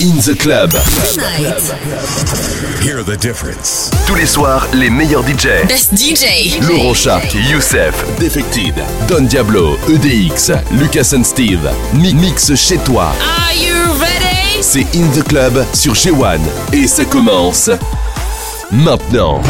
In the Club. Hear the difference. Tous les soirs, les meilleurs DJ. Best DJ. Laurent Shark, Youssef, Defected, Don Diablo, EDX, Lucas and Steve. Mi- Mix chez toi. Are you ready? C'est In the Club sur G1. Et ça commence maintenant.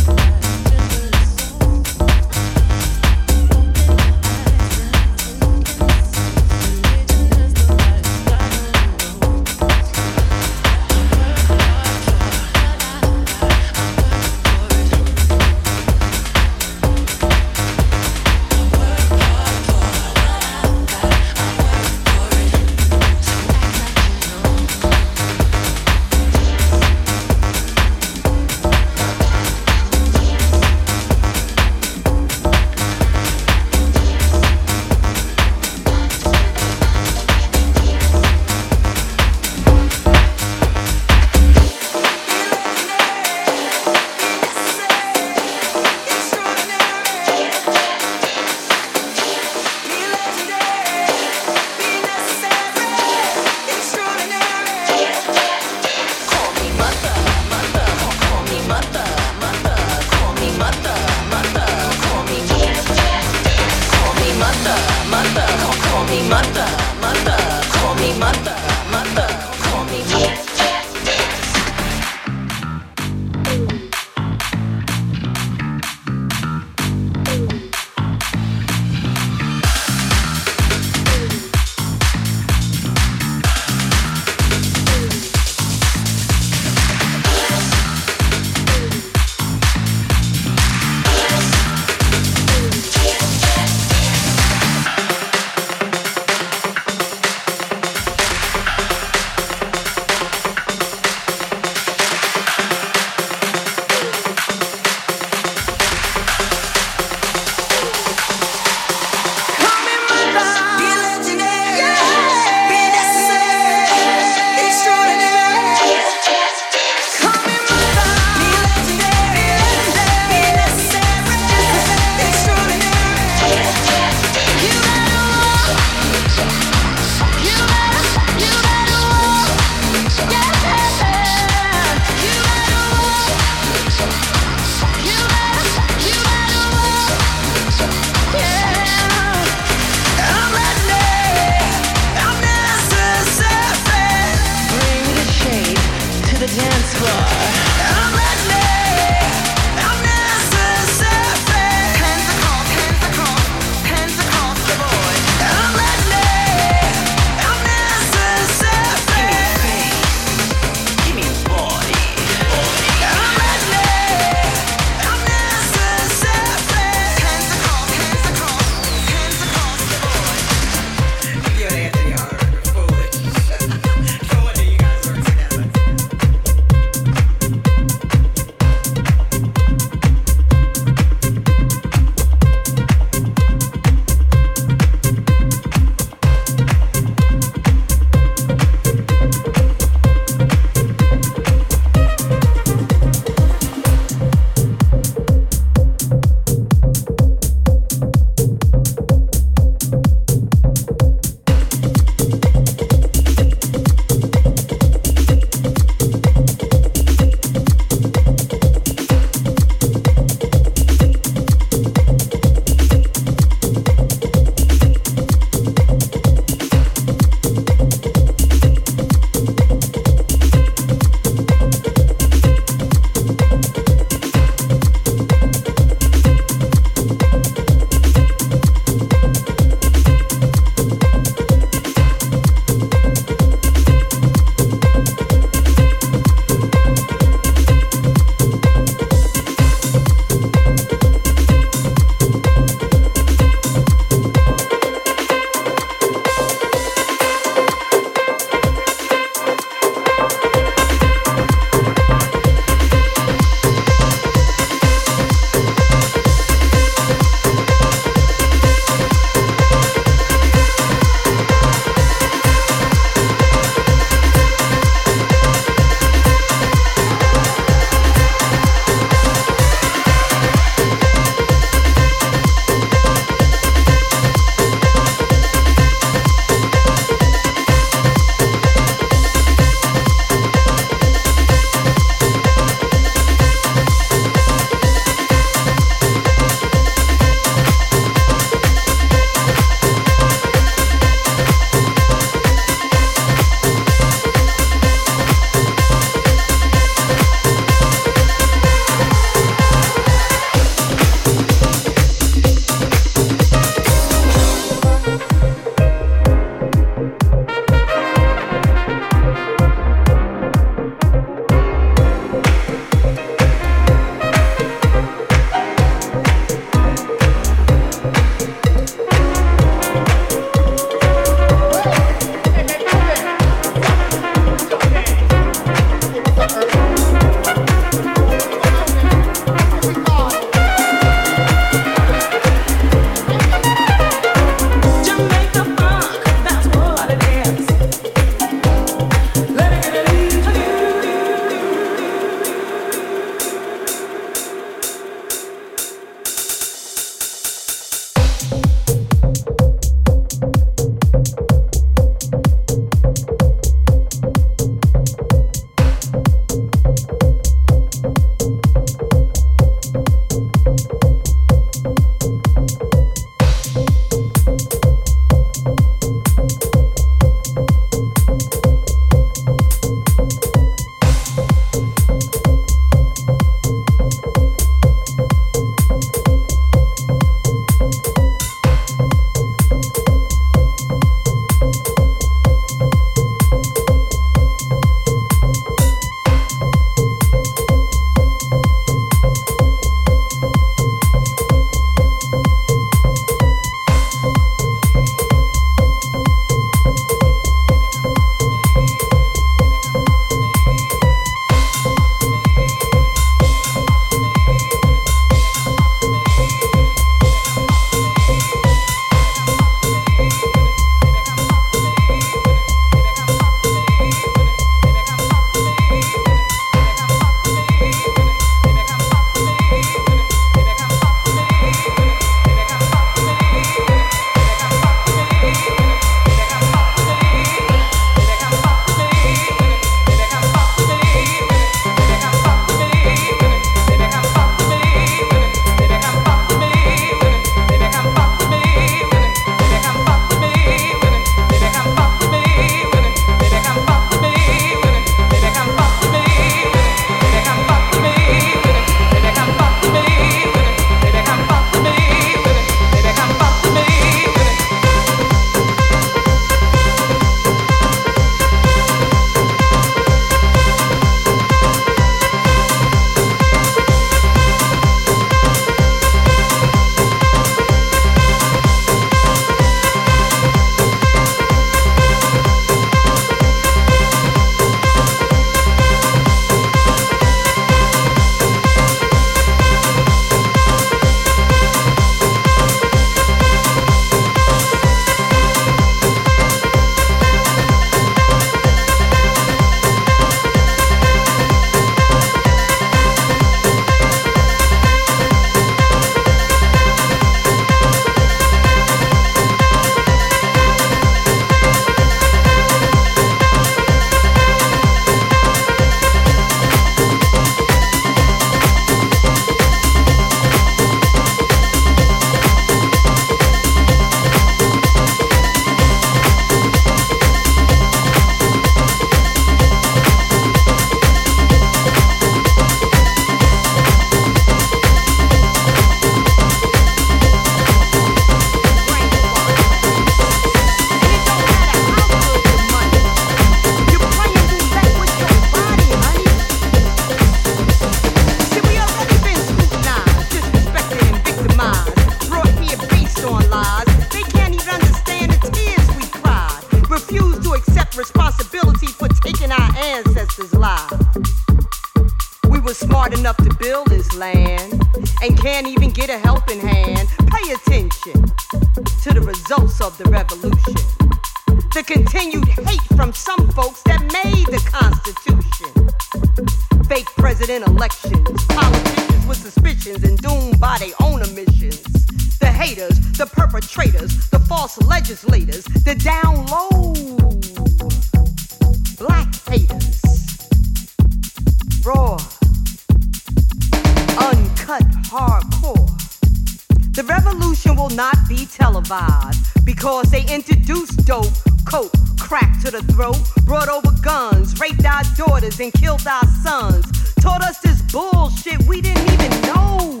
Because they introduced dope, coke, crack to the throat, brought over guns, raped our daughters, and killed our sons. Taught us this bullshit we didn't even know.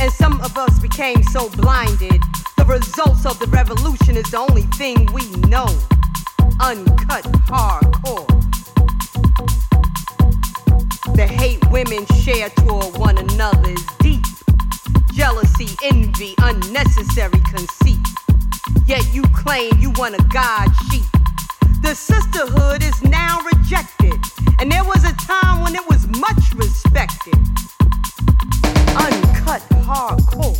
And some of us became so blinded. The results of the revolution is the only thing we know. Uncut hardcore. The hate women share toward one another is deep. Jealousy, envy, unnecessary conceit. Yet you claim you want a God sheep. The sisterhood is now rejected, and there was a time when it was much respected. Uncut hardcore.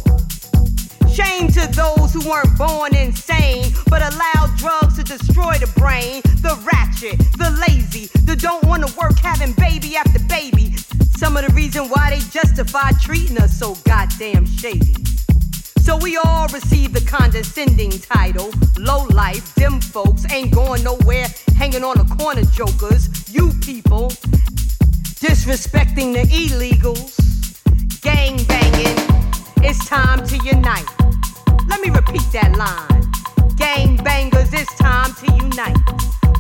Shame to those who weren't born insane, but allowed drugs to destroy the brain. The ratchet, the lazy, the don't wanna work having baby after baby. Some of the reason why they justify treating us so goddamn shady. So we all receive the condescending title. Low life, dim folks ain't going nowhere, hanging on the corner jokers. You people disrespecting the illegals, gang banging. It's time to unite. Let me repeat that line. Gang bangers, it's time to unite.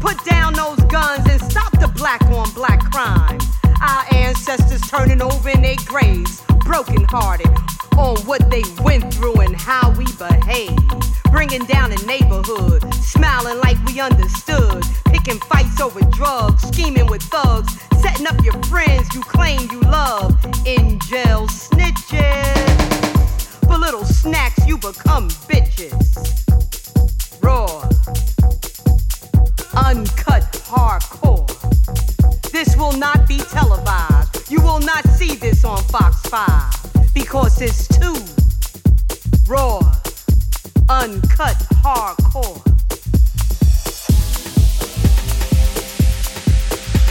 Put down those guns and stop the black on black crime. Our ancestors turning over in their graves, broken hearted on what they went through and how we behave. Bringing down the neighborhood, smiling like we understood. Picking fights over drugs, scheming with thugs, setting up your friends you claim you love. In jail snitches. For little snacks, you become bitches. Raw, uncut, hardcore. This will not be televised. You will not see this on Fox 5 because it's too raw, uncut, hardcore.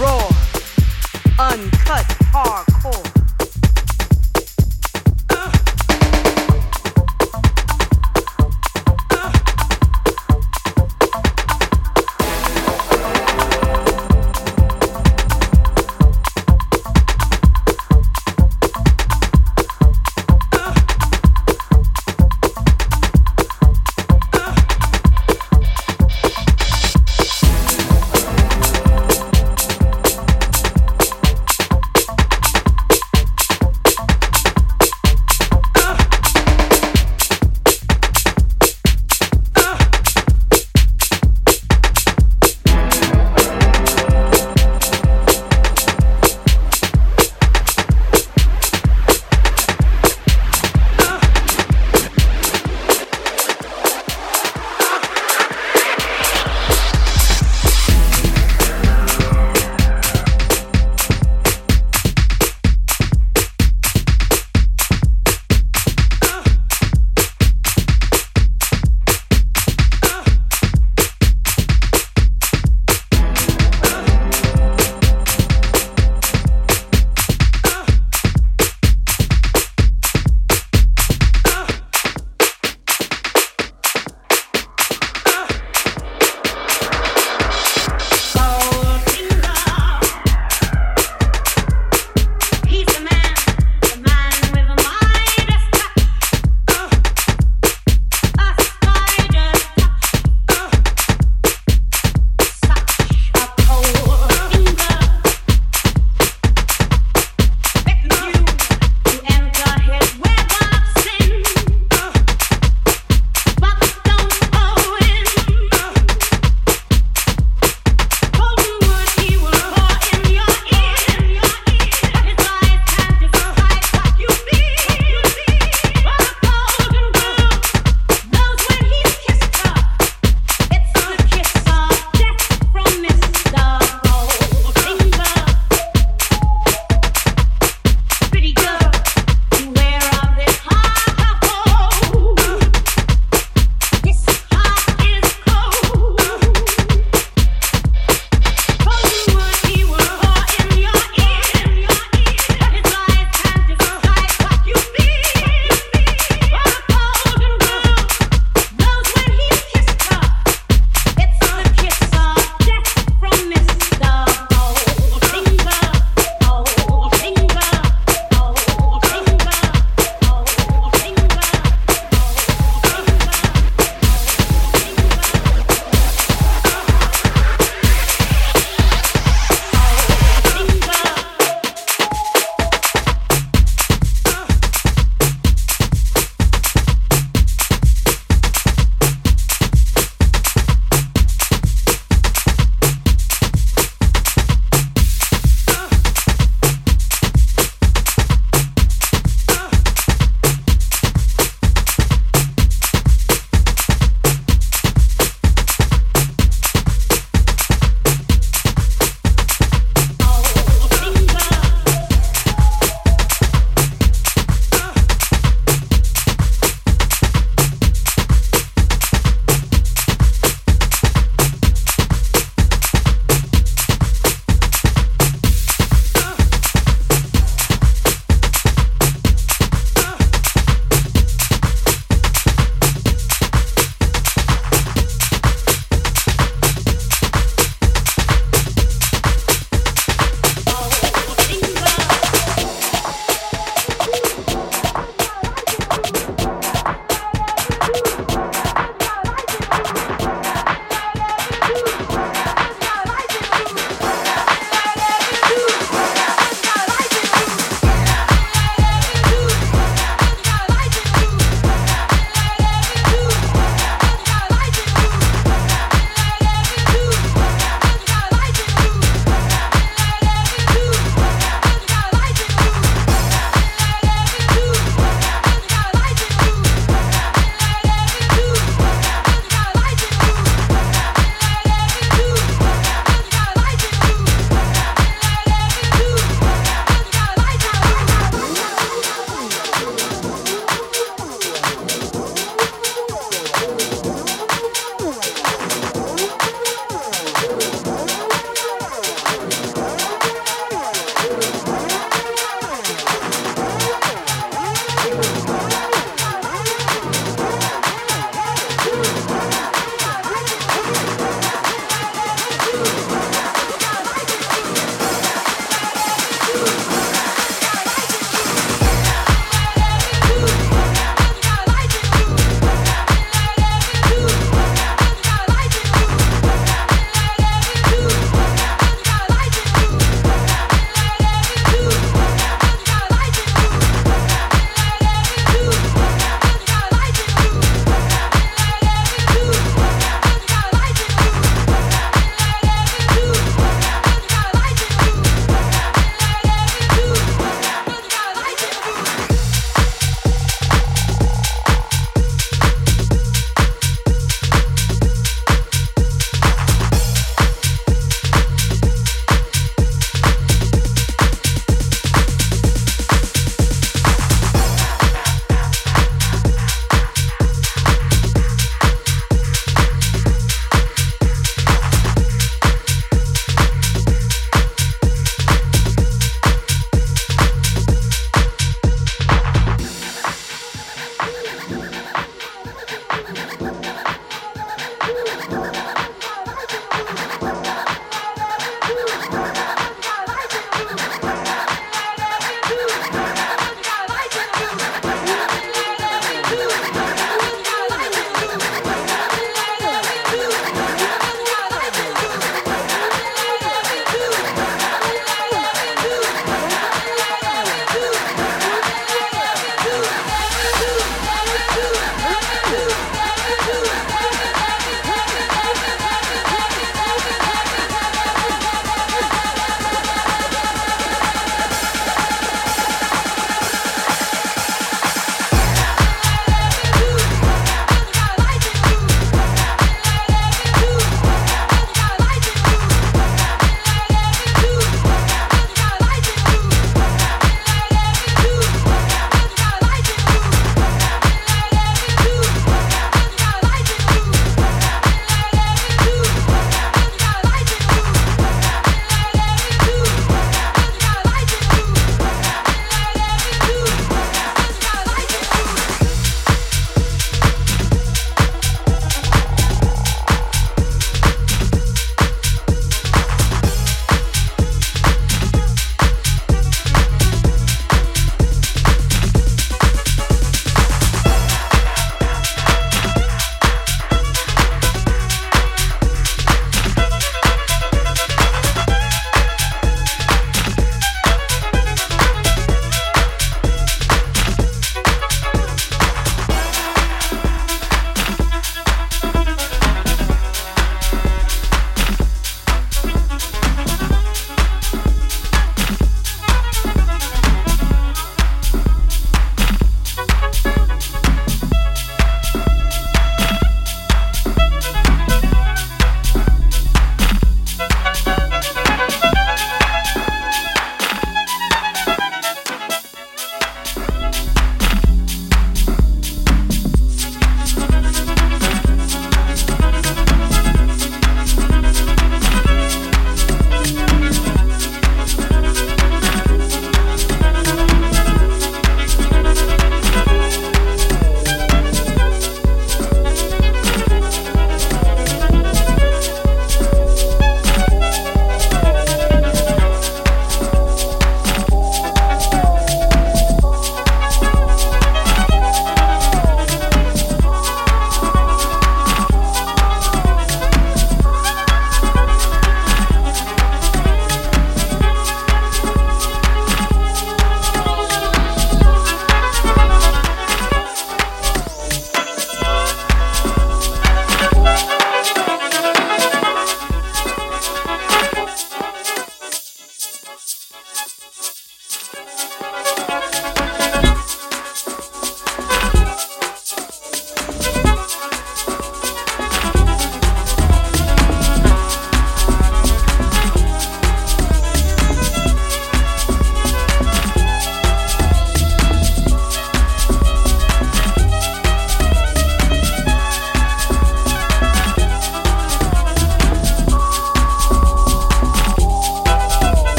Raw, uncut, hardcore.